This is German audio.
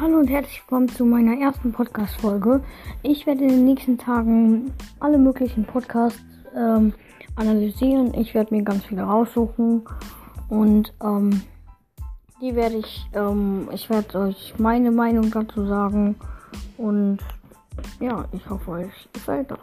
Hallo und herzlich willkommen zu meiner ersten Podcast-Folge. Ich werde in den nächsten Tagen alle möglichen Podcasts ähm, analysieren. Ich werde mir ganz viele raussuchen und ähm, die werde ich, ähm, ich werde euch meine Meinung dazu sagen und ja, ich hoffe euch gefällt das.